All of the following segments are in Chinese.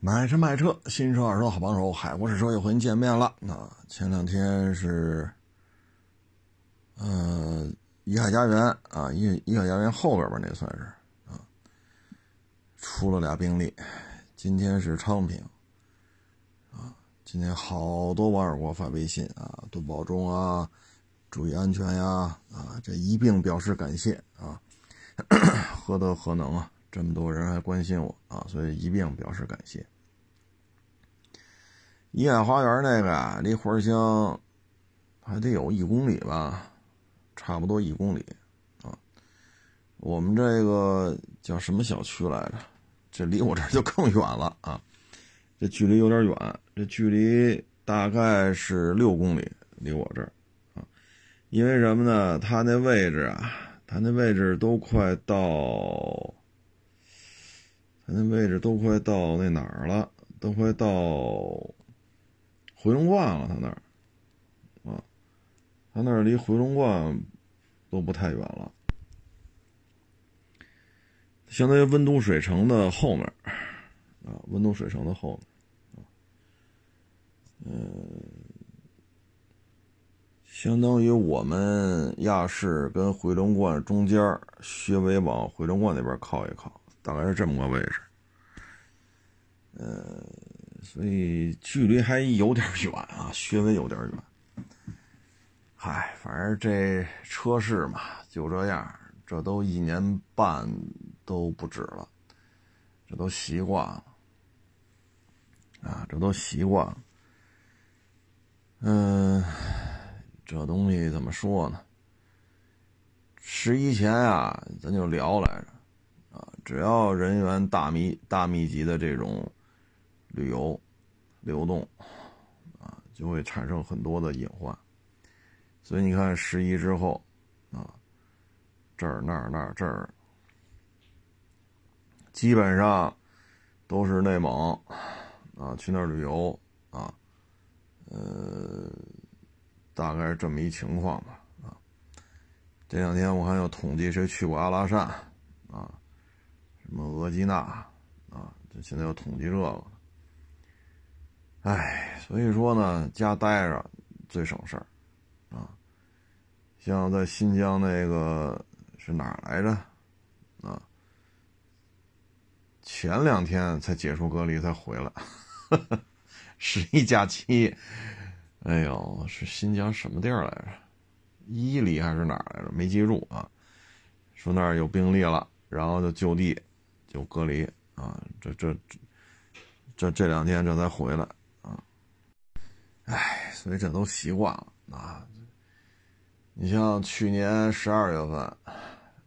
买车卖车，新车二手好帮手，海博士车又和您见面了。那前两天是，呃，怡海家园啊，怡怡海家园后边吧，那算是啊，出了俩病例。今天是昌平，啊，今天好多网友给我发微信啊，多保重啊，注意安全呀，啊，这一并表示感谢啊，何德何能啊！这么多人还关心我啊，所以一并表示感谢。怡海花园那个啊，离花乡还得有一公里吧，差不多一公里啊。我们这个叫什么小区来着？这离我这就更远了啊，这距离有点远，这距离大概是六公里，离我这儿啊。因为什么呢？他那位置啊，他那位置都快到。他那位置都快到那哪儿了，都快到回龙观了。他那儿，啊，他那儿离回龙观都不太远了，相当于温都水城的后面，啊，温都水城的后面，啊，嗯，相当于我们亚市跟回龙观中间，稍微往回龙观那边靠一靠。大概是这么个位置，呃，所以距离还有点远啊，稍微有点远。嗨，反正这车市嘛，就这样，这都一年半都不止了，这都习惯了啊，这都习惯了。嗯，这东西怎么说呢？十一前啊，咱就聊来着。只要人员大密大密集的这种旅游流动啊，就会产生很多的隐患。所以你看十一之后啊，这儿那儿那儿这儿，基本上都是内蒙啊，去那儿旅游啊，呃，大概是这么一情况吧啊。这两天我还有统计谁去过阿拉善。什么额济纳啊？这现在又统计这个，哎，所以说呢，家待着最省事儿啊。像在新疆那个是哪来着啊？前两天才解除隔离才回来，十一假期。哎呦，是新疆什么地儿来着？伊犁还是哪儿来着？没记住啊。说那儿有病例了，然后就就地。就隔离啊，这这这这两天这才回来啊，哎，所以这都习惯了啊。你像去年十二月份，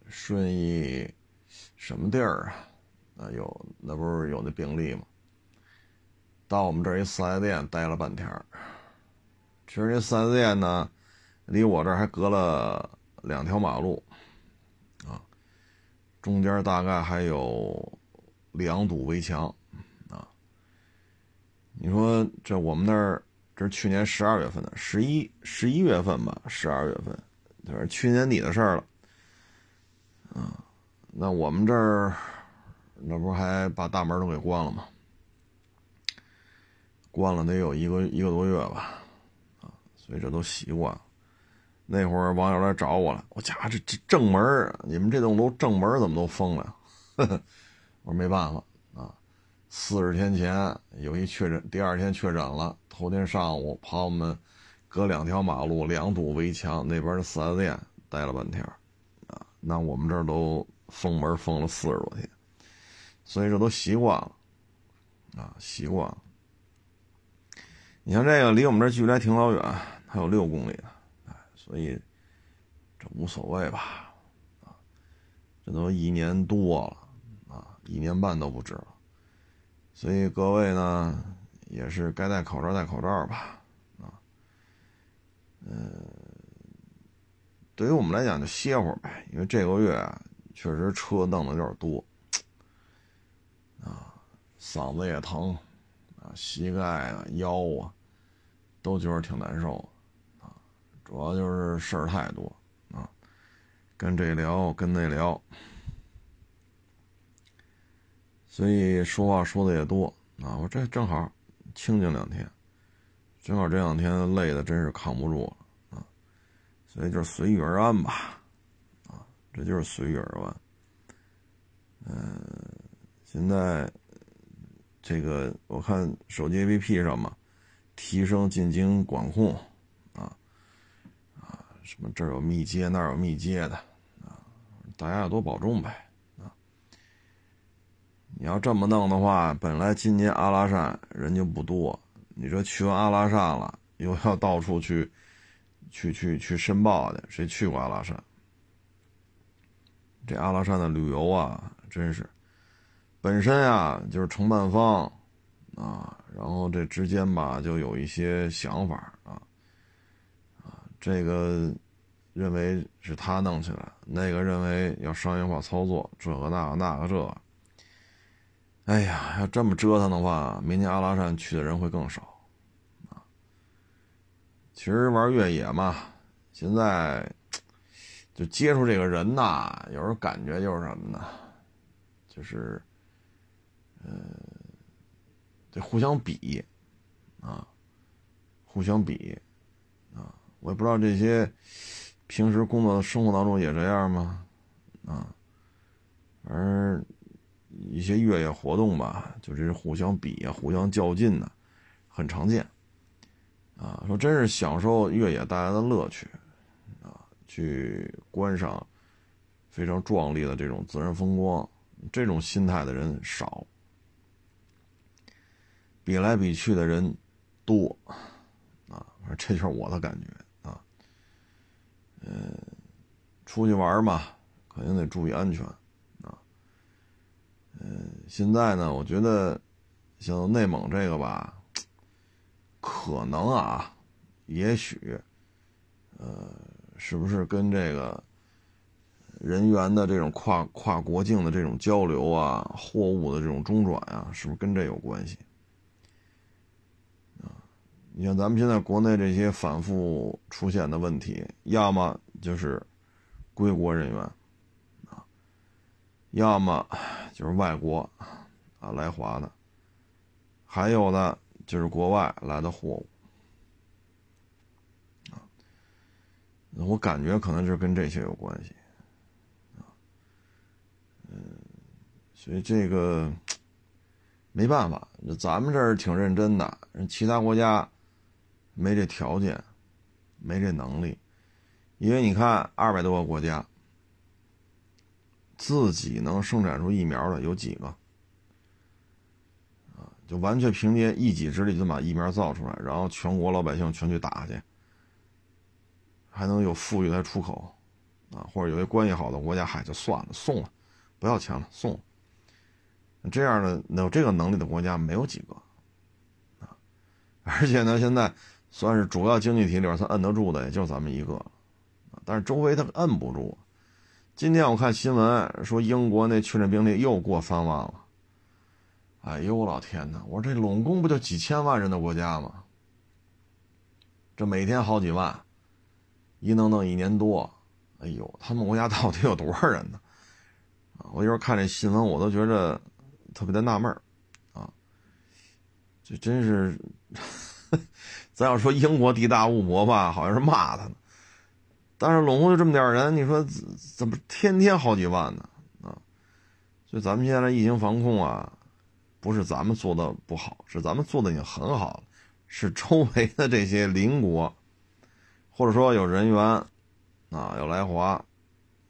顺义什么地儿啊？啊有那不是有那病例吗？到我们这儿一四 S 店待了半天其实这四 S 店呢，离我这儿还隔了两条马路。中间大概还有两堵围墙，啊，你说这我们那儿这是去年十二月份的，十一十一月份吧，十二月份，就是去年底的事儿了，啊，那我们这儿那不还把大门都给关了吗？关了得有一个一个多月吧，啊，所以这都习惯了。那会儿网友来找我了，我家这这正门你们这栋楼正门怎么都封了？我说没办法啊，四十天前有一确诊，第二天确诊了，头天上午跑我们隔两条马路两堵围墙那边的四 S 店待了半天啊，那我们这儿都封门封了四十多天，所以这都习惯了啊，习惯了。你像这个离我们这距离还挺老远，还有六公里呢。所以，这无所谓吧，啊，这都一年多了，啊，一年半都不止了。所以各位呢，也是该戴口罩戴口罩吧，啊，嗯，对于我们来讲就歇会儿呗，因为这个月确实车弄的有点多，啊，嗓子也疼，啊，膝盖啊、腰啊，都觉得挺难受。主要就是事儿太多啊，跟这聊，跟那聊，所以说话说的也多啊，我这正好清静两天，正好这两天累的真是扛不住了啊，所以就随遇而安吧，啊，这就是随遇而安。嗯，现在这个我看手机 APP 上嘛，提升进京管控，什么这儿有密接，那儿有密接的，啊，大家要多保重呗。啊你要这么弄的话，本来今年阿拉善人就不多，你说去完阿拉善了，又要到处去，去去去申报的，谁去过阿拉善？这阿拉善的旅游啊，真是，本身啊就是承办方啊，然后这之间吧就有一些想法，啊，这个认为是他弄起来，那个认为要商业化操作，这个那个那个这。个。哎呀，要这么折腾的话，明年阿拉善去的人会更少，啊。其实玩越野嘛，现在就接触这个人呐，有时候感觉就是什么呢？就是，呃，得互相比，啊，互相比，我也不知道这些平时工作生活当中也这样吗？啊，而。一些越野活动吧，就是互相比啊，互相较劲的，很常见。啊，说真是享受越野带来的乐趣，啊，去观赏非常壮丽的这种自然风光，这种心态的人少，比来比去的人多，啊，这就是我的感觉嗯，出去玩嘛，肯定得注意安全。啊嗯，现在呢，我觉得像内蒙这个吧，可能啊，也许，呃，是不是跟这个人员的这种跨跨国境的这种交流啊，货物的这种中转啊，是不是跟这有关系？你像咱们现在国内这些反复出现的问题，要么就是归国人员。要么就是外国啊来华的，还有的就是国外来的货物啊。我感觉可能就是跟这些有关系啊。嗯，所以这个没办法，咱们这儿挺认真的，其他国家没这条件，没这能力，因为你看二百多个国家。自己能生产出疫苗的有几个？啊，就完全凭借一己之力就把疫苗造出来，然后全国老百姓全去打去，还能有富裕来出口，啊，或者有些关系好的国家，嗨，就算了，送了，不要钱了，送了。这样的有这个能力的国家没有几个，啊，而且呢，现在算是主要经济体里边，他摁得住的也就咱们一个，但是周围他摁不住。今天我看新闻说，英国那确诊病例又过三万了。哎呦我老天哪！我说这拢共不就几千万人的国家吗？这每天好几万，一弄弄一年多，哎呦，他们国家 到底有多少人呢？啊，我有时候看这新闻，我都觉着特别的纳闷儿啊。这真是，咱要说英国地大物博吧，好像是骂他呢。但是拢共就这么点人，你说怎么天天好几万呢？啊，所以咱们现在疫情防控啊，不是咱们做的不好，是咱们做的已经很好了，是周围的这些邻国，或者说有人员啊要来华，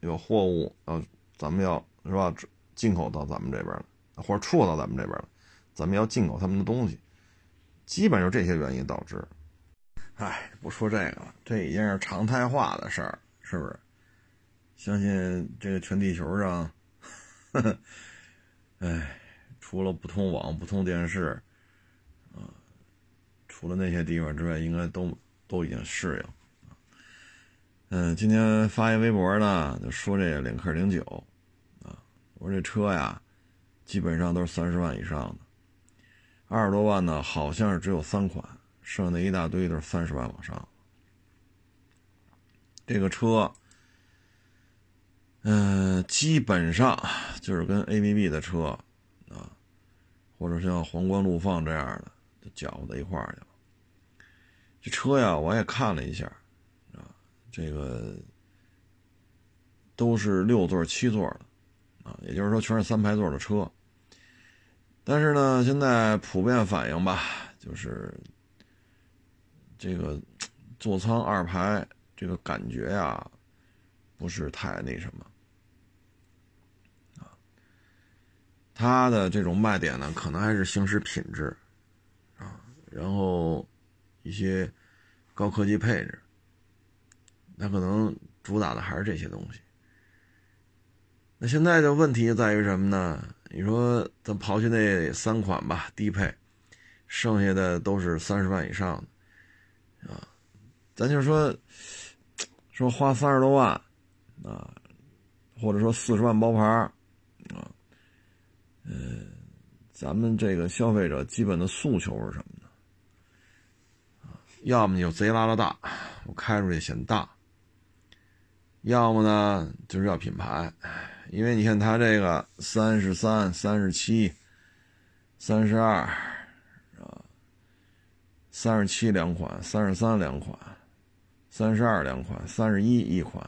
有货物要咱们要是吧进口到咱们这边了，或者出口到咱们这边了，咱们要进口他们的东西，基本就这些原因导致。哎，不说这个了，这已经是常态化的事儿，是不是？相信这个全地球上，哎，除了不通网、不通电视，啊，除了那些地方之外，应该都都已经适应。嗯，今天发一微博呢，就说这个领克零九，啊，我说这车呀，基本上都是三十万以上的，二十多万呢，好像是只有三款。剩下那一大堆都是三十万往上。这个车，嗯，基本上就是跟 A B B 的车啊，或者像皇冠陆放这样的，就搅和在一块儿去了。这车呀，我也看了一下，啊，这个都是六座、七座的，啊，也就是说全是三排座的车。但是呢，现在普遍反映吧，就是这个座舱二排这个感觉呀，不是太那什么啊。它的这种卖点呢，可能还是行驶品质，啊，然后一些高科技配置，那可能主打的还是这些东西。那现在的问题在于什么呢？你说咱刨去那三款吧，低配，剩下的都是三十万以上的，啊，咱就说说花三十多万，啊，或者说四十万包牌啊。嗯，咱们这个消费者基本的诉求是什么呢？要么就贼拉拉大，我开出去显大；要么呢就是要品牌，因为你看它这个三十三、三十七、三十二，三十七两款，三十三两款，三十二两款，三十一一款，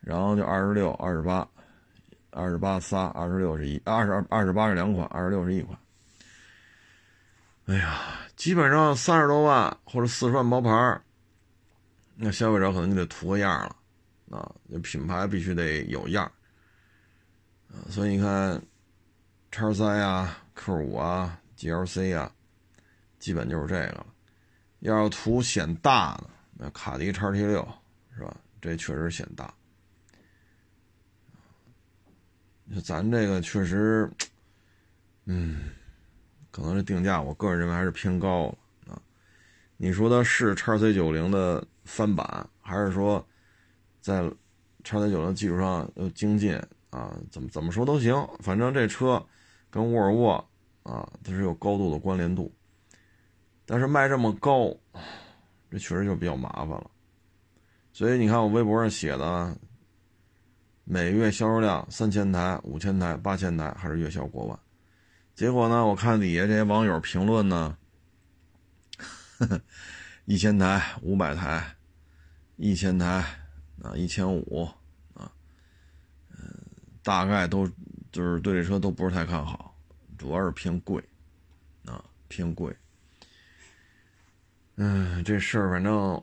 然后就二十六、二十八。二十八仨，二十六是一，二十二二十八是两款，二十六是一款。哎呀，基本上三十多万或者四十万包牌那消费者可能就得图个样了啊，那品牌必须得有样啊。所以你看，叉三呀、Q 五啊、GLC 啊，基本就是这个了。要是图显大的，那卡迪叉 T 六是吧？这确实显大。咱这个确实，嗯，可能这定价，我个人认为还是偏高了啊。你说它是叉 C 九零的翻版，还是说在叉 C 九零基础上又精进啊？怎么怎么说都行，反正这车跟沃尔沃啊，它是有高度的关联度。但是卖这么高，这确实就比较麻烦了。所以你看我微博上写的。每月销售量三千台、五千台、八千台，还是月销过万？结果呢？我看底下这些网友评论呢，一千台、五百台、一千台啊、一千五啊，嗯，大概都就是对这车都不是太看好，主要是偏贵啊，偏贵。嗯，这事儿反正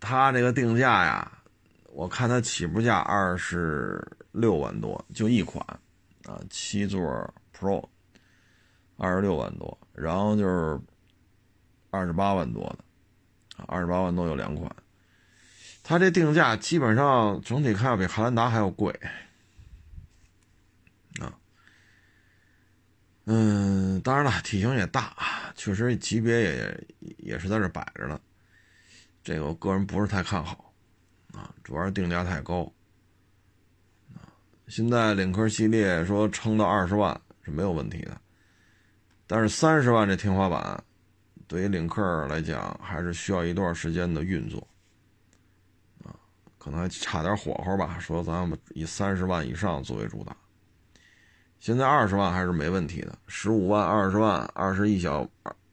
他这个定价呀。我看它起步价二十六万多，就一款，啊，七座 Pro，二十六万多，然后就是二十八万多的，二十八万多有两款，它这定价基本上整体看要比汉兰达还要贵，啊，嗯，当然了，体型也大，确实级别也也是在这摆着呢，这个我个人不是太看好。啊，主要是定价太高。啊，现在领克系列说撑到二十万是没有问题的，但是三十万这天花板，对于领克来讲还是需要一段时间的运作。啊，可能还差点火候吧。说咱们以三十万以上作为主打，现在二十万还是没问题的，十五万、二十万、二十一小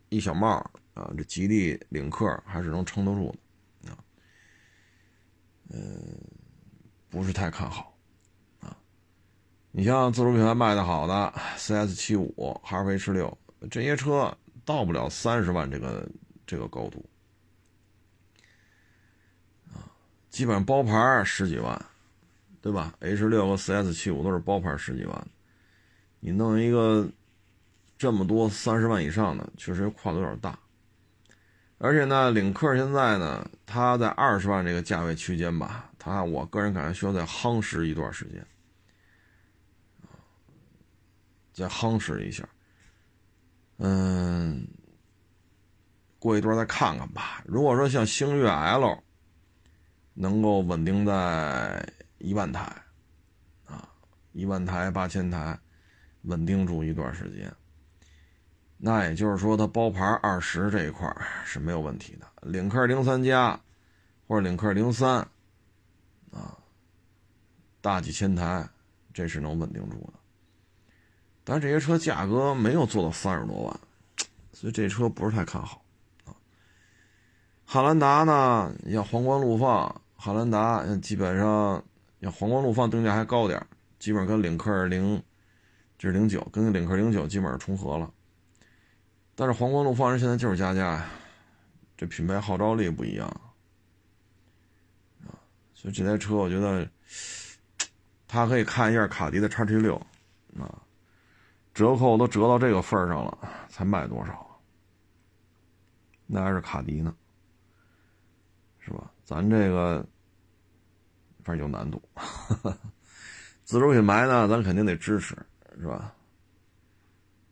一小帽啊，这吉利领克还是能撑得住的啊。嗯，不是太看好，啊，你像自主品牌卖的好的 CS 七五、哈弗 H 六这些车，到不了三十万这个这个高度，啊，基本上包牌十几万，对吧？H 六和 CS 七五都是包牌十几万，你弄一个这么多三十万以上的，确实跨度有点大。而且呢，领克现在呢，它在二十万这个价位区间吧，它我个人感觉需要再夯实一段时间，再夯实一下，嗯，过一段再看看吧。如果说像星越 L 能够稳定在一万台，啊，一万台八千台，稳定住一段时间。那也就是说，它包牌二十这一块是没有问题的。领克零三加，或者领克零三，啊，大几千台，这是能稳定住的。但这些车价格没有做到三十多万，所以这车不是太看好啊。汉兰达呢，要皇冠陆放，汉兰达基本上要皇冠陆放定价还高点基本上跟领克零，这是零九，跟领克零九基本上重合了。但是皇冠陆放人现在就是加价呀，这品牌号召力不一样啊，所以这台车我觉得，他可以看一下卡迪的叉 T 六啊。折扣都折到这个份上了，才卖多少？那还是卡迪呢，是吧？咱这个反正有难度。自主品牌呢，咱肯定得支持，是吧？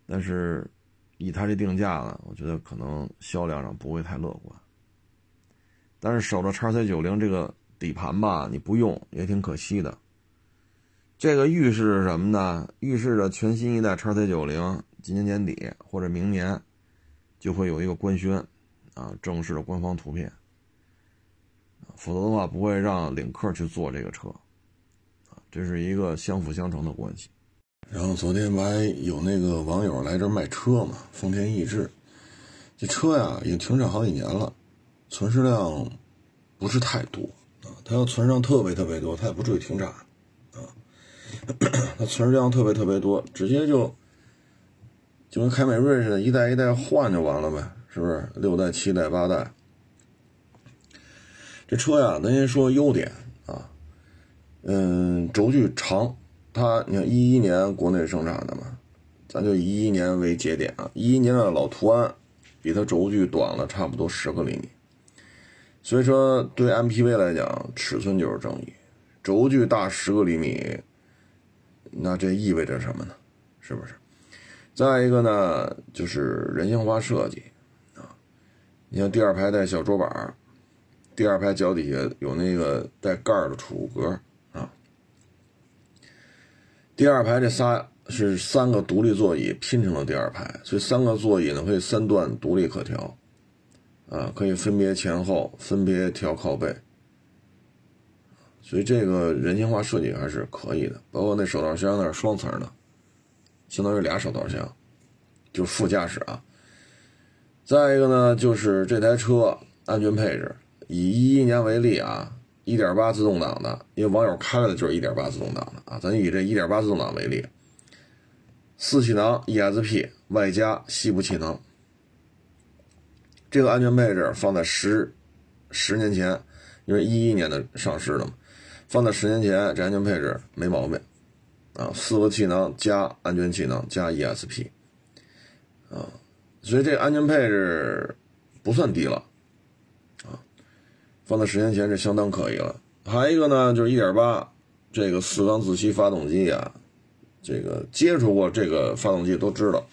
但是以它这定价呢，我觉得可能销量上不会太乐观。但是守着叉 C 九零这个底盘吧，你不用也挺可惜的。这个预示着什么呢？预示着全新一代叉 C 九零今年年底或者明年就会有一个官宣，啊，正式的官方图片。否则的话，不会让领克去做这个车，啊，这是一个相辅相成的关系。然后昨天不还有那个网友来这卖车嘛？丰田逸致，这车呀已经停产好几年了，存世量不是太多啊。它要存上特别特别多，它也不至于停产啊。它存世量特别特别多，直接就就跟凯美瑞似的，一代一代换就完了呗，是不是？六代、七代、八代，这车呀，咱先说优点啊，嗯，轴距长，它你看一一年国内生产的嘛，咱就以一一年为节点啊，一一年的老途安比它轴距短了差不多十个厘米，所以说对 MPV 来讲，尺寸就是正义，轴距大十个厘米。那这意味着什么呢？是不是？再一个呢，就是人性化设计啊。你像第二排带小桌板，第二排脚底下有那个带盖儿的储物格。第二排这仨是三个独立座椅拼成了第二排，所以三个座椅呢可以三段独立可调啊，可以分别前后分别调靠背。所以这个人性化设计还是可以的，包括那手套箱那是双层的，相当于俩手套箱，就是副驾驶啊。再一个呢，就是这台车安全配置，以一一年为例啊，一点八自动挡的，因为网友开的就是一点八自动挡的啊，咱以这一点八自动挡为例，四气囊 ESP 外加西部气囊，这个安全配置放在十十年前，因为一一年的上市了嘛。放在十年前，这安全配置没毛病，啊，四个气囊加安全气囊加 ESP，啊，所以这安全配置不算低了，放在十年前是相当可以了。还有一个呢，就是1.8这个四缸自吸发动机啊，这个接触过这个发动机都知道，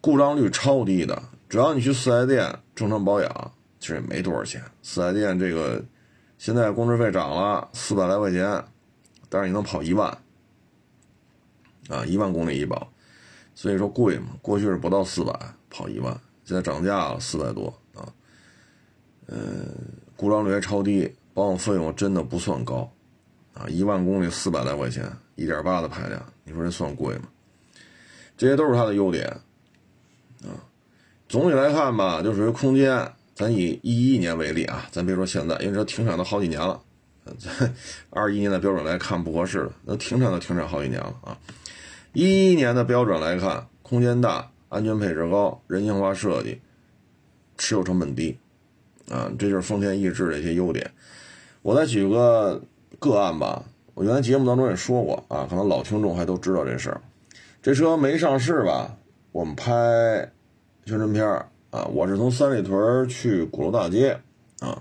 故障率超低的，只要你去四 S 店正常保养，其实也没多少钱。四 S 店这个。现在工时费涨了四百来块钱，但是你能跑一万，啊，一万公里一保，所以说贵嘛。过去是不到四百跑一万，现在涨价了四百多啊。嗯，故障率还超低，保养费用真的不算高，啊，一万公里四百来块钱，一点八的排量，你说这算贵吗？这些都是它的优点，啊，总体来看吧，就属于空间。咱以一一年为例啊，咱别说现在，因为这停产都好几年了，咱二一年的标准来看不合适了，那停产都停产好几年了啊。一一年的标准来看，空间大，安全配置高，人性化设计，持有成本低，啊，这就是丰田逸致的一些优点。我再举个个案吧，我原来节目当中也说过啊，可能老听众还都知道这事儿。这车没上市吧，我们拍宣传片。啊，我是从三里屯去鼓楼大街，啊，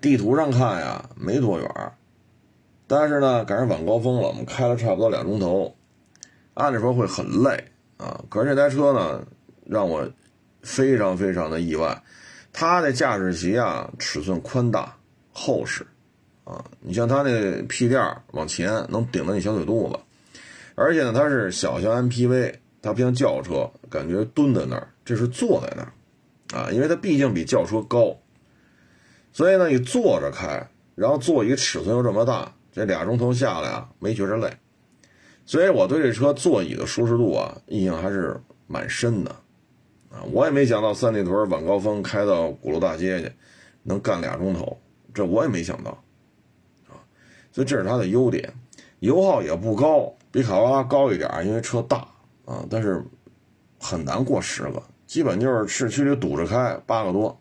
地图上看呀没多远，但是呢赶上晚高峰了，我们开了差不多两钟头，按理说会很累啊，可是这台车呢让我非常非常的意外，它的驾驶席啊尺寸宽大厚实，啊，你像它那屁垫往前能顶到你小腿肚子，而且呢它是小型 MPV。它不像轿车，感觉蹲在那儿，这是坐在那儿，啊，因为它毕竟比轿车高，所以呢，你坐着开，然后座椅尺寸又这么大，这俩钟头下来啊，没觉着累，所以我对这车座椅的舒适度啊，印象还是蛮深的，啊，我也没想到三里屯晚高峰开到鼓楼大街去，能干俩钟头，这我也没想到，啊，所以这是它的优点，油耗也不高，比卡罗拉高一点，因为车大啊，但是很难过十个，基本就是市区里堵着开八个多，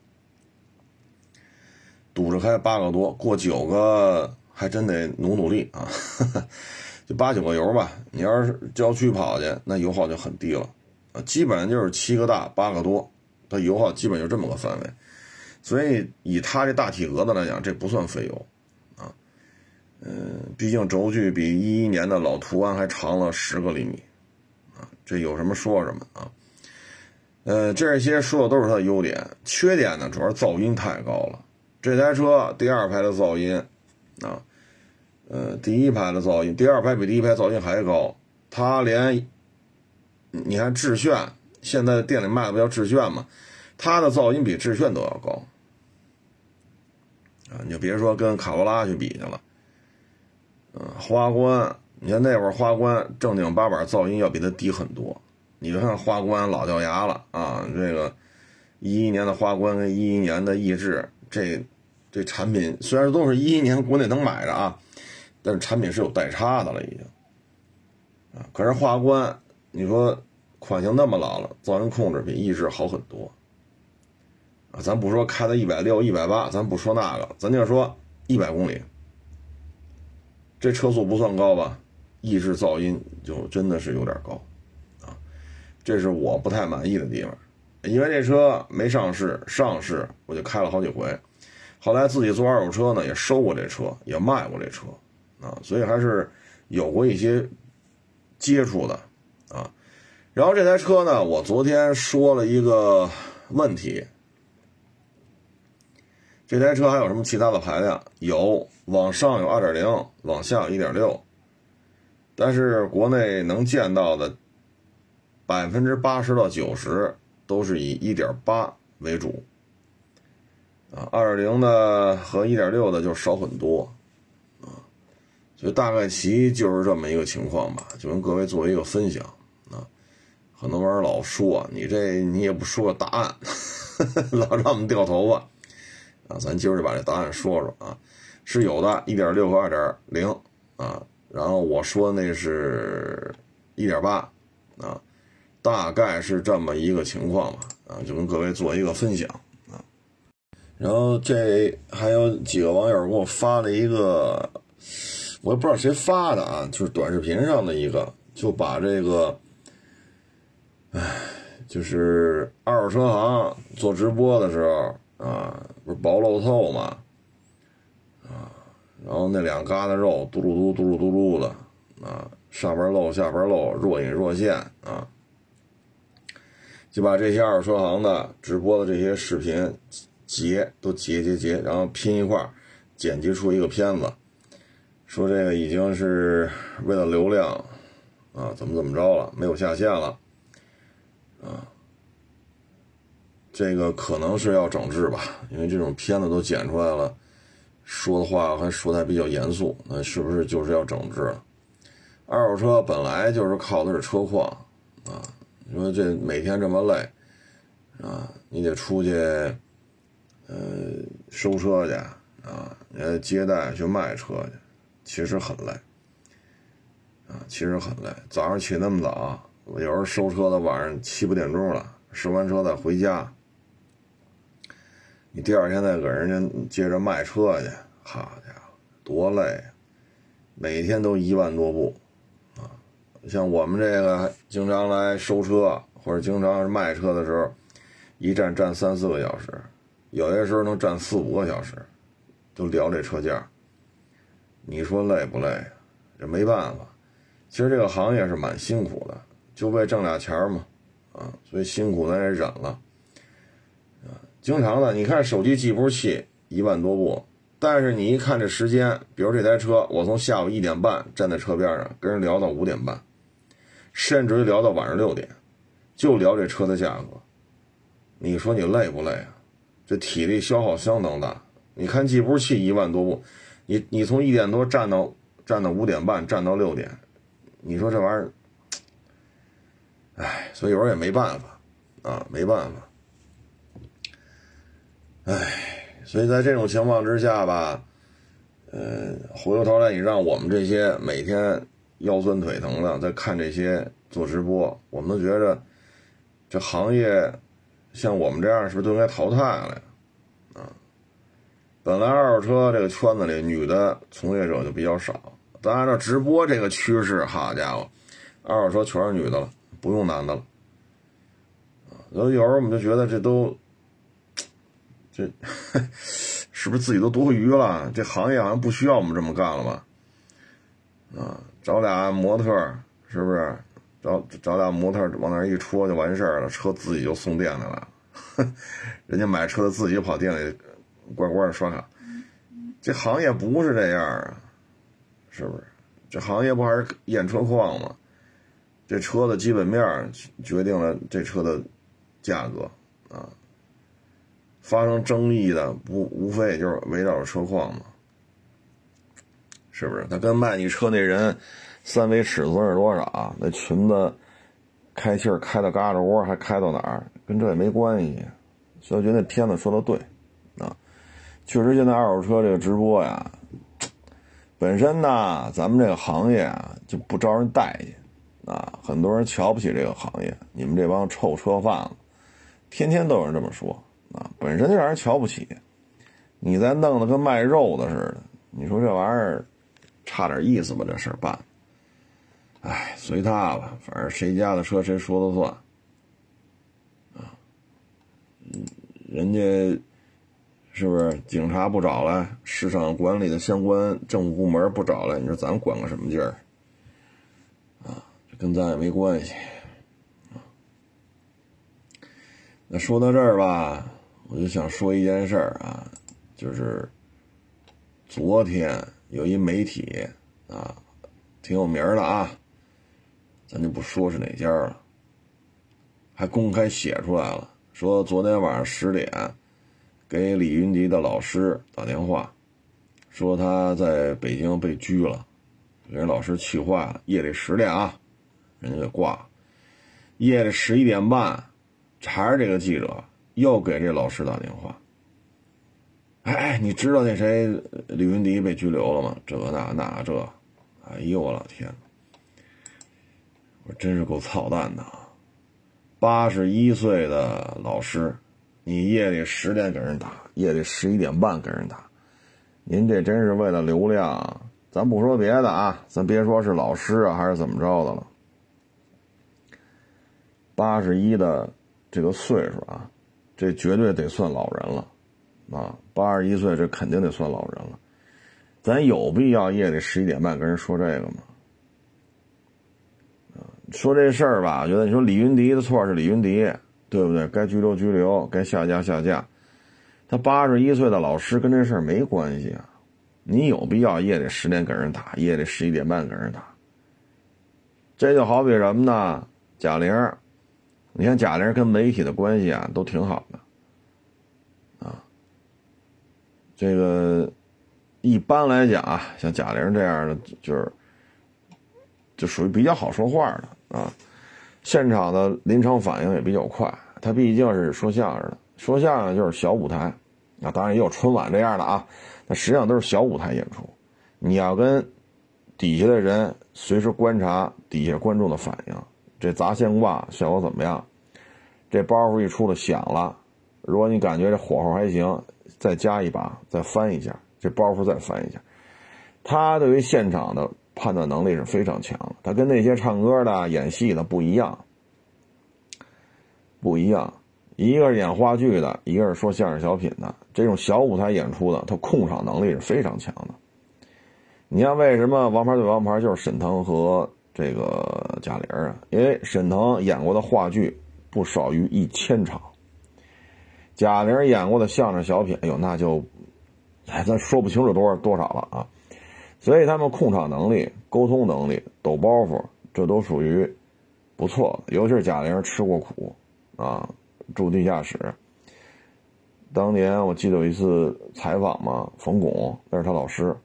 堵着开八个多，过九个还真得努努力啊。就八九个油吧，你要是郊区跑去，那油耗就很低了，基本上就是七个大八个多，它油耗基本就这么个范围，所以以它这大体格子来讲，这不算费油，啊，嗯，毕竟轴距比一一年的老途安还长了十个厘米，啊，这有什么说什么啊，呃，这些说的都是它的优点，缺点呢主要是噪音太高了，这台车第二排的噪音，啊。呃，第一排的噪音，第二排比第一排噪音还高。它连，你看致炫，现在店里卖的不叫致炫吗？它的噪音比致炫都要高。啊，你就别说跟卡罗拉去比去了。嗯，花冠，你看那会儿花冠正经八百噪音要比它低很多。你就看花冠老掉牙了啊！这个一一年的花冠跟一一年的逸致，这这产品虽然都是一一年国内能买的啊。但是产品是有代差的了，已经啊。可是花冠，你说款型那么老了，噪音控制比逸致好很多啊。咱不说开到一百六、一百八，咱不说那个，咱就说一百公里，这车速不算高吧？逸致噪音就真的是有点高啊。这是我不太满意的地方，因为这车没上市，上市我就开了好几回，后来自己做二手车呢，也收过这车，也卖过这车。啊，所以还是有过一些接触的。然后这台车呢，我昨天说了一个问题，这台车还有什么其他的排量？有，往上有2.0，往下有1.6，但是国内能见到的百分之八十到九十都是以1.8为主啊，2.0的和1.6的就少很多。就大概其就是这么一个情况吧，就跟各位做一个分享。很多网友老说你这你也不说个答案，老让我们掉头发啊。咱今儿就把这答案说说啊，是有的，一点六和二点零啊。然后我说那是一点八啊，大概是这么一个情况吧啊，就跟各位做一个分享啊。然后这还有几个网友给我发了一个。我也不知道谁发的啊，就是短视频上的一个，就把这个，唉，就是二手车行做直播的时候啊，不是薄露透嘛，啊，然后那两疙瘩肉嘟噜嘟嘟噜嘟噜的啊，上边露下边露，若隐若现啊，就把这些二手车行的直播的这些视频截都截截截，然后拼一块剪辑出一个片子。说这个已经是为了流量，啊，怎么怎么着了？没有下线了，啊，这个可能是要整治吧，因为这种片子都剪出来了，说的话还说的还比较严肃，那是不是就是要整治？二手车本来就是靠的是车况，啊，你说这每天这么累，啊，你得出去，呃，收车去，啊，你还接待去卖车去。其实很累，啊，其实很累。早上起那么早，有时候收车的晚上七八点钟了，收完车再回家。你第二天再给人家接着卖车去，好家伙，多累！每天都一万多步，啊，像我们这个经常来收车或者经常卖车的时候，一站站三四个小时，有些时候能站四五个小时，就聊这车价。你说累不累？这没办法，其实这个行业是蛮辛苦的，就为挣俩钱嘛，啊，所以辛苦咱也忍了，啊，经常的，你看手机计步器一万多步，但是你一看这时间，比如这台车，我从下午一点半站在车边上跟人聊到五点半，甚至于聊到晚上六点，就聊这车的价格，你说你累不累啊？这体力消耗相当大，你看计步器一万多步。你你从一点多站到站到五点半，站到六点，你说这玩意儿，哎，所以有时候也没办法啊，没办法。哎，所以在这种情况之下吧，呃，回过头来你让我们这些每天腰酸腿疼的在看这些做直播，我们都觉着这行业像我们这样是不是都应该淘汰了呀？啊，本来二手车这个圈子里女的从业者就比较少，咱按照直播这个趋势，好家伙，二手车全是女的了，不用男的了。啊，有时候我们就觉得这都。这是不是自己都多余了？这行业好像不需要我们这么干了吧？啊，找俩模特是不是？找找俩模特往那一戳就完事儿了，车自己就送店里了。人家买车的自己跑店里乖乖的刷卡。这行业不是这样啊，是不是？这行业不还是验车况吗？这车的基本面决定了这车的价格啊。发生争议的不无非也就是围绕着车况嘛，是不是？他跟卖你车那人三维尺寸是多少？那裙子开气儿开到嘎吱窝还开到哪儿？跟这也没关系。所以我觉得那片子说的对啊，确实现在二手车这个直播呀，本身呢咱们这个行业啊就不招人待见啊，很多人瞧不起这个行业。你们这帮臭车贩子，天天都有人这么说。啊，本身就让人瞧不起，你再弄得跟卖肉的似的，你说这玩意儿差点意思吧？这事儿办，哎，随他吧，反正谁家的车谁说了算。啊，人家是不是警察不找来，市场管理的相关政府部门不找来，你说咱管个什么劲儿？跟咱也没关系。那说到这儿吧。我就想说一件事儿啊，就是昨天有一媒体啊，挺有名的啊，咱就不说是哪家了，还公开写出来了，说昨天晚上十点给李云迪的老师打电话，说他在北京被拘了，给人老师气坏了，夜里十点啊，人家给挂了，夜里十一点半，还是这个记者。又给这老师打电话，哎，你知道那谁李云迪被拘留了吗？这那那这，哎呦我老天！我真是够操蛋的啊！八十一岁的老师，你夜里十点给人打，夜里十一点半给人打，您这真是为了流量？咱不说别的啊，咱别说是老师啊，还是怎么着的了？八十一的这个岁数啊！这绝对得算老人了，啊，八十一岁，这肯定得算老人了。咱有必要夜里十一点半跟人说这个吗？说这事儿吧，觉得你说李云迪的错是李云迪，对不对？该拘留拘留，该下架下架。他八十一岁的老师跟这事儿没关系啊。你有必要夜里十点给人打，夜里十一点半给人打？这就好比什么呢？贾玲。你看贾玲跟媒体的关系啊，都挺好的，啊，这个一般来讲啊，像贾玲这样的，就是就属于比较好说话的啊，现场的临场反应也比较快。他毕竟是说相声的，说相声就是小舞台，啊，当然也有春晚这样的啊，那实际上都是小舞台演出。你要跟底下的人随时观察底下观众的反应。这砸线挂效果怎么样？这包袱一出来响了，如果你感觉这火候还行，再加一把，再翻一下，这包袱再翻一下。他对于现场的判断能力是非常强的，他跟那些唱歌的、演戏的不一样，不一样。一个是演话剧的，一个是说相声小品的，这种小舞台演出的，他控场能力是非常强的。你像，为什么《王牌对王牌》就是沈腾和？这个贾玲啊，因为沈腾演过的话剧不少于一千场，贾玲演过的相声小品，哎呦，那就，哎，咱说不清楚多少多少了啊。所以他们控场能力、沟通能力、抖包袱，这都属于不错。尤其是贾玲吃过苦啊，住地下室。当年我记得有一次采访嘛，冯巩那是他老师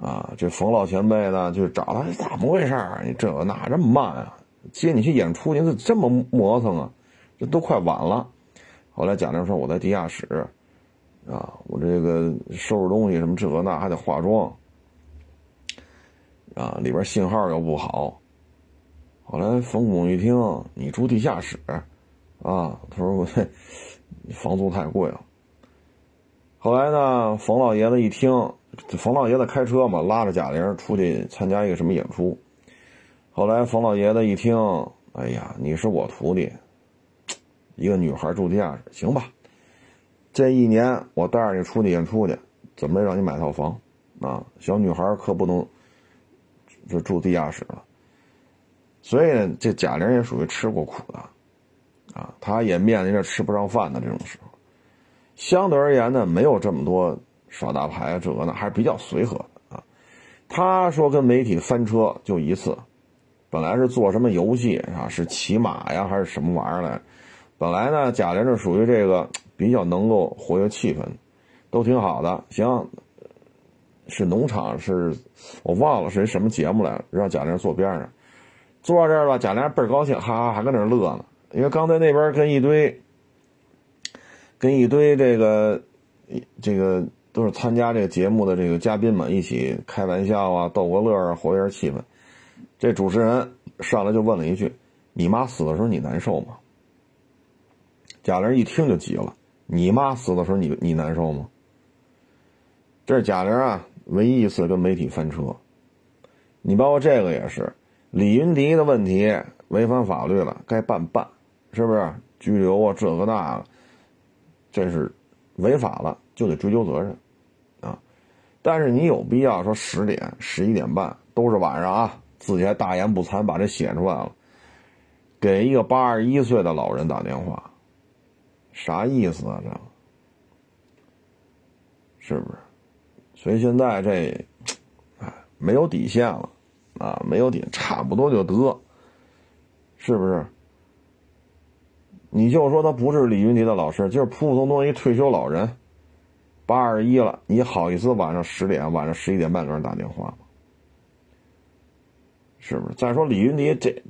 啊，这冯老前辈呢就找他怎么回事儿？你这个那这么慢啊？接你去演出，你怎么这么磨蹭啊？这都快晚了。后来贾玲说我在地下室，啊，我这个收拾东西什么这个那还得化妆，啊，里边信号又不好。后来冯巩一听你住地下室，啊，他说我这 房租太贵了。后来呢，冯老爷子一听，冯老爷子开车嘛，拉着贾玲出去参加一个什么演出。后来冯老爷子一听，哎呀，你是我徒弟，一个女孩住地下室，行吧？这一年我带着你出去演出去，怎么也让你买套房啊？小女孩可不能就住地下室了。所以呢，这贾玲也属于吃过苦的，啊，她也面临着吃不上饭的这种时候。相对而言呢，没有这么多耍大牌啊，这个呢还是比较随和啊。他说跟媒体翻车就一次，本来是做什么游戏啊，是骑马呀还是什么玩意儿来？本来呢，贾玲是属于这个比较能够活跃气氛，都挺好的。行，是农场是，我忘了是什么节目来，让贾玲坐边上，坐这儿吧，贾玲倍儿高兴，哈哈还跟那乐呢，因为刚才那边跟一堆。跟一堆这个，这个都是参加这个节目的这个嘉宾们一起开玩笑啊，逗个乐啊，活跃气氛。这主持人上来就问了一句：“你妈死的时候你难受吗？”贾玲一听就急了：“你妈死的时候你你难受吗？”这是贾玲啊，唯一一次跟媒体翻车。你包括这个也是，李云迪的问题违反法律了，该办办，是不是？拘留啊，这个那个。这是违法了，就得追究责任，啊！但是你有必要说十点、十一点半都是晚上啊，自己还大言不惭把这写出来了，给一个八十一岁的老人打电话，啥意思啊？这是不是？所以现在这，哎，没有底线了，啊，没有底，差不多就得，是不是？你就说他不是李云迪的老师，就是普普通通一退休老人，八十一了，你好意思晚上十点、晚上十一点半给人打电话吗？是不是？再说李云迪这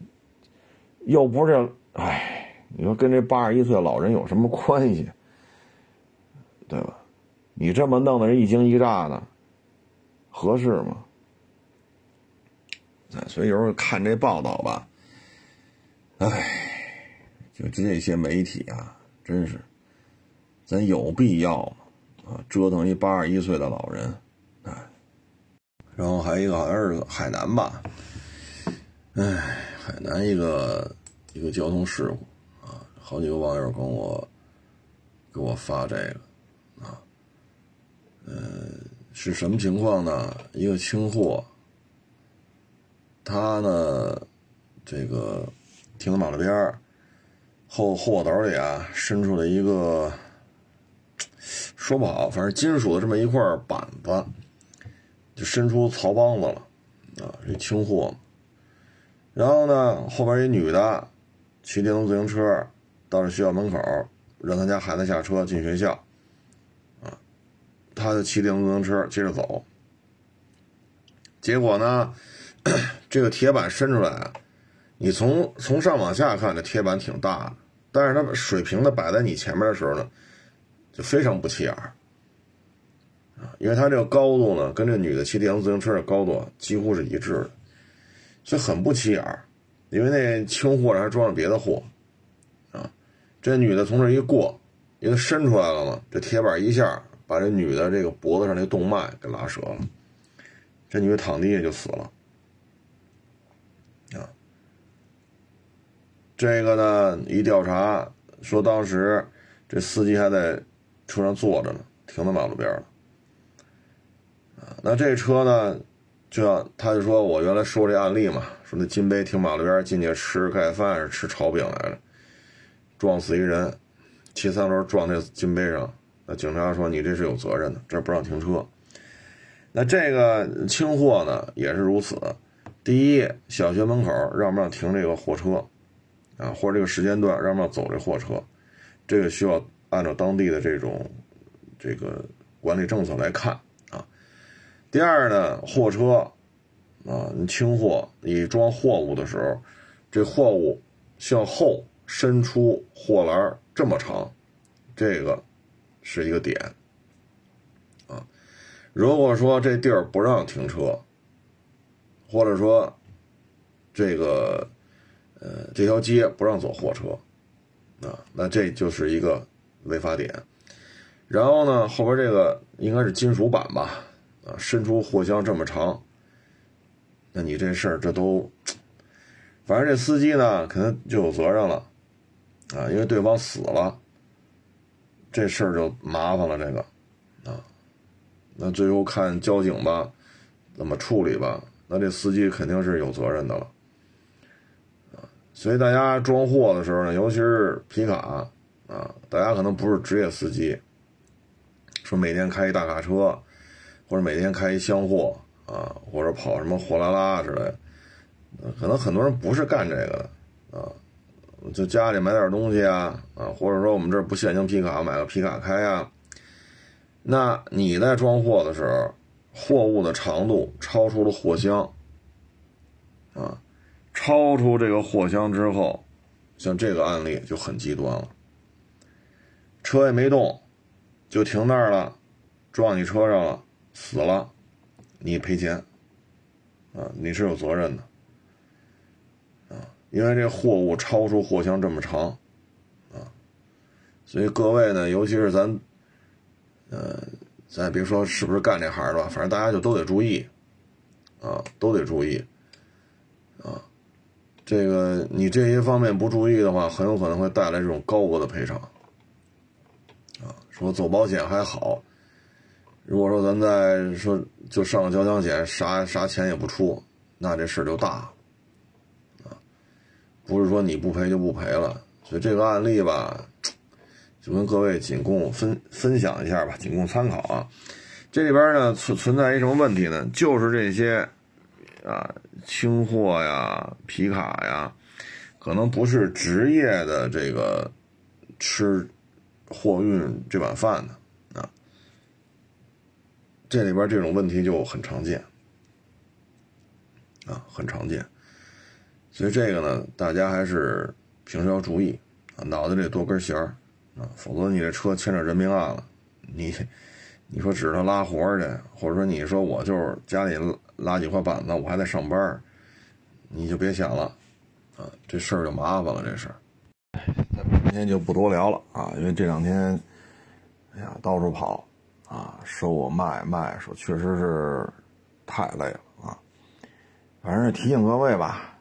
又不是，哎，你说跟这八十一岁老人有什么关系？对吧？你这么弄的人一惊一乍的，合适吗？哎所以有时候看这报道吧，哎。就这些媒体啊，真是，咱有必要吗？啊，折腾一八十一岁的老人，哎，然后还有一个好像是海南吧，哎，海南一个一个交通事故啊，好几个网友跟我给我发这个啊，呃，是什么情况呢？一个清货，他呢，这个停在马路边。后后货斗里啊，伸出了一个说不好，反正金属的这么一块板子，就伸出槽帮子了啊，这清货。然后呢，后边一女的骑电动自行车到了学校门口，让他家孩子下车进学校啊，他就骑电动自行车接着走。结果呢，这个铁板伸出来。你从从上往下看，这铁板挺大的，但是它水平的摆在你前面的时候呢，非常不起眼儿啊，因为它这个高度呢，跟这女的骑电动自行车的高度几乎是一致的，所以很不起眼儿。因为那轻货上还装着别的货啊，这女的从这一过，因为伸出来了嘛，这铁板一下把这女的这个脖子上那动脉给拉折了，这女的躺地下就死了。这个呢，一调查说，当时这司机还在车上坐着呢，停在马路边了。啊，那这车呢，就像他就说我原来说这案例嘛，说那金杯停马路边进去吃盖饭是吃炒饼来了，撞死一人，骑三轮撞那金杯上，那警察说你这是有责任的，这不让停车。那这个清货呢也是如此，第一，小学门口让不让停这个货车？啊，或者这个时间段让不让走这货车，这个需要按照当地的这种这个管理政策来看啊。第二呢，货车啊，你清货，你装货物的时候，这货物向后伸出货栏这么长，这个是一个点啊。如果说这地儿不让停车，或者说这个呃这条街不让走货车啊，那这就是一个违法点。然后呢，后边这个应该是金属板吧？啊，伸出货箱这么长，那你这事儿这都，反正这司机呢，肯定就有责任了，啊，因为对方死了，这事儿就麻烦了。这个，啊，那最后看交警吧，怎么处理吧？那这司机肯定是有责任的了，啊，所以大家装货的时候呢，尤其是皮卡，啊，大家可能不是职业司机。说每天开一大卡车，或者每天开一箱货啊，或者跑什么货拉拉之类的，可能很多人不是干这个的啊，就家里买点东西啊啊，或者说我们这儿不限行皮卡，买个皮卡开啊。那你在装货的时候，货物的长度超出了货箱啊，超出这个货箱之后，像这个案例就很极端了，车也没动。就停那儿了，撞你车上了，死了，你赔钱，啊，你是有责任的，啊，因为这货物超出货箱这么长，啊，所以各位呢，尤其是咱，呃，咱也别说是不是干这行的吧，反正大家就都得注意，啊，都得注意，啊，这个你这些方面不注意的话，很有可能会带来这种高额的赔偿。说走保险还好，如果说咱再说就上个交强险，啥啥钱也不出，那这事儿就大了，啊，不是说你不赔就不赔了。所以这个案例吧，就跟各位仅供分分享一下吧，仅供参考啊。这里边呢存存在一什么问题呢？就是这些啊清货呀、皮卡呀，可能不是职业的这个吃。货运这碗饭呢，啊，这里边这种问题就很常见，啊，很常见，所以这个呢，大家还是平时要注意啊，脑袋里多根弦儿啊，否则你这车牵扯人命案了，你，你说指着拉活去，或者说你说我就是家里拉几块板子，我还在上班，你就别想了，啊，这事儿就麻烦了，这事儿。今天就不多聊了啊，因为这两天，哎呀，到处跑啊，收我卖卖，说确实是太累了啊。反正提醒各位吧，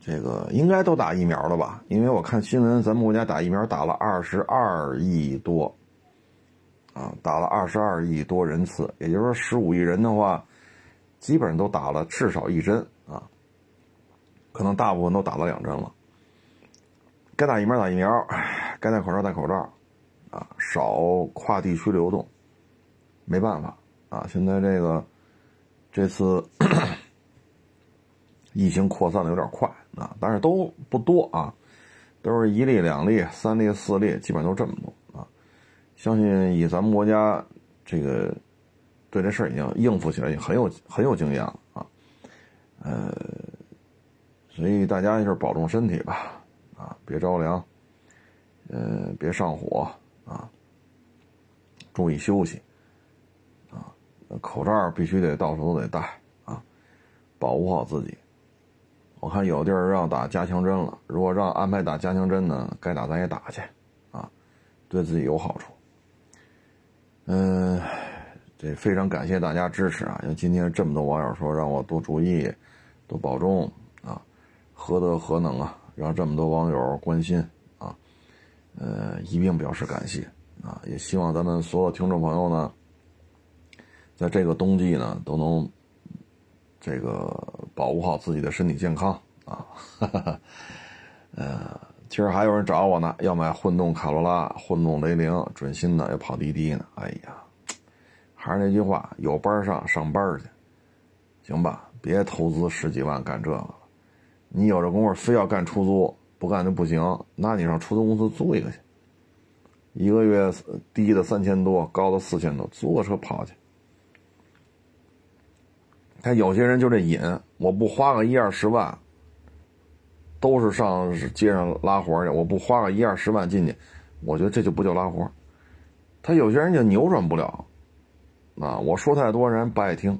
这个应该都打疫苗了吧？因为我看新闻，咱们国家打疫苗打了二十二亿多啊，打了二十二亿多人次，也就是说十五亿人的话，基本上都打了至少一针啊，可能大部分都打了两针了。该打疫苗打疫苗，该戴口罩戴口罩，啊，少跨地区流动，没办法啊。现在这个这次 疫情扩散的有点快啊，但是都不多啊，都是一例、两例、三例、四例，基本上都这么多啊。相信以咱们国家这个对这事儿已经应付起来，也很有很有经验了啊。呃，所以大家就是保重身体吧。别着凉，呃，别上火啊，注意休息啊，口罩必须得到处都得戴啊，保护好自己。我看有地儿让打加强针了，如果让安排打加强针呢，该打咱也打去啊，对自己有好处。嗯，这非常感谢大家支持啊，因为今天这么多网友说让我多注意，多保重啊，何德何能啊！让这么多网友关心啊，呃，一并表示感谢啊！也希望咱们所有听众朋友呢，在这个冬季呢，都能这个保护好自己的身体健康啊！哈哈，呃，其实还有人找我呢，要买混动卡罗拉、混动雷凌，准新的，要跑滴滴呢。哎呀，还是那句话，有班上上班去，行吧？别投资十几万干这个。你有这功夫，非要干出租，不干就不行。那你上出租公司租一个去，一个月低的三千多，高的四千多，租个车跑去。他有些人就这瘾，我不花个一二十万，都是上街上拉活去，我不花个一二十万进去，我觉得这就不叫拉活。他有些人就扭转不了，啊，我说太多人不爱听，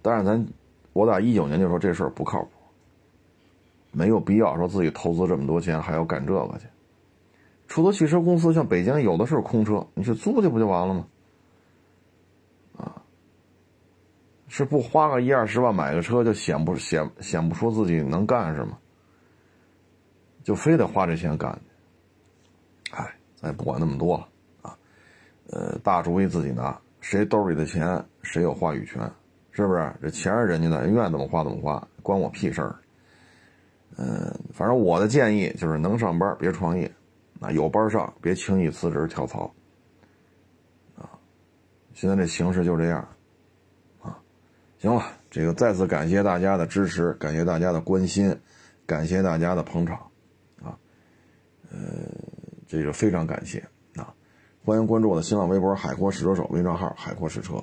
但是咱我打一九年就说这事儿不靠谱，没有必要说自己投资这么多钱还要干这个去。出租汽车公司像北京有的是空车，你去租去不就完了吗？啊，是不花个一二十万买个车就显不显显不出自己能干是吗？就非得花这钱干？哎，咱也不管那么多了啊。呃，大主意自己拿，谁兜里的钱谁有话语权，是不是？这钱是人家的，人愿意怎么花怎么花，关我屁事儿。嗯，反正我的建议就是能上班别创业，啊，有班上别轻易辞职跳槽。啊，现在这形势就这样。啊，行了，这个再次感谢大家的支持，感谢大家的关心，感谢大家的捧场，啊，呃，这个非常感谢。啊欢迎关注我的新浪微博“海阔试车手”微账号“海阔试车”。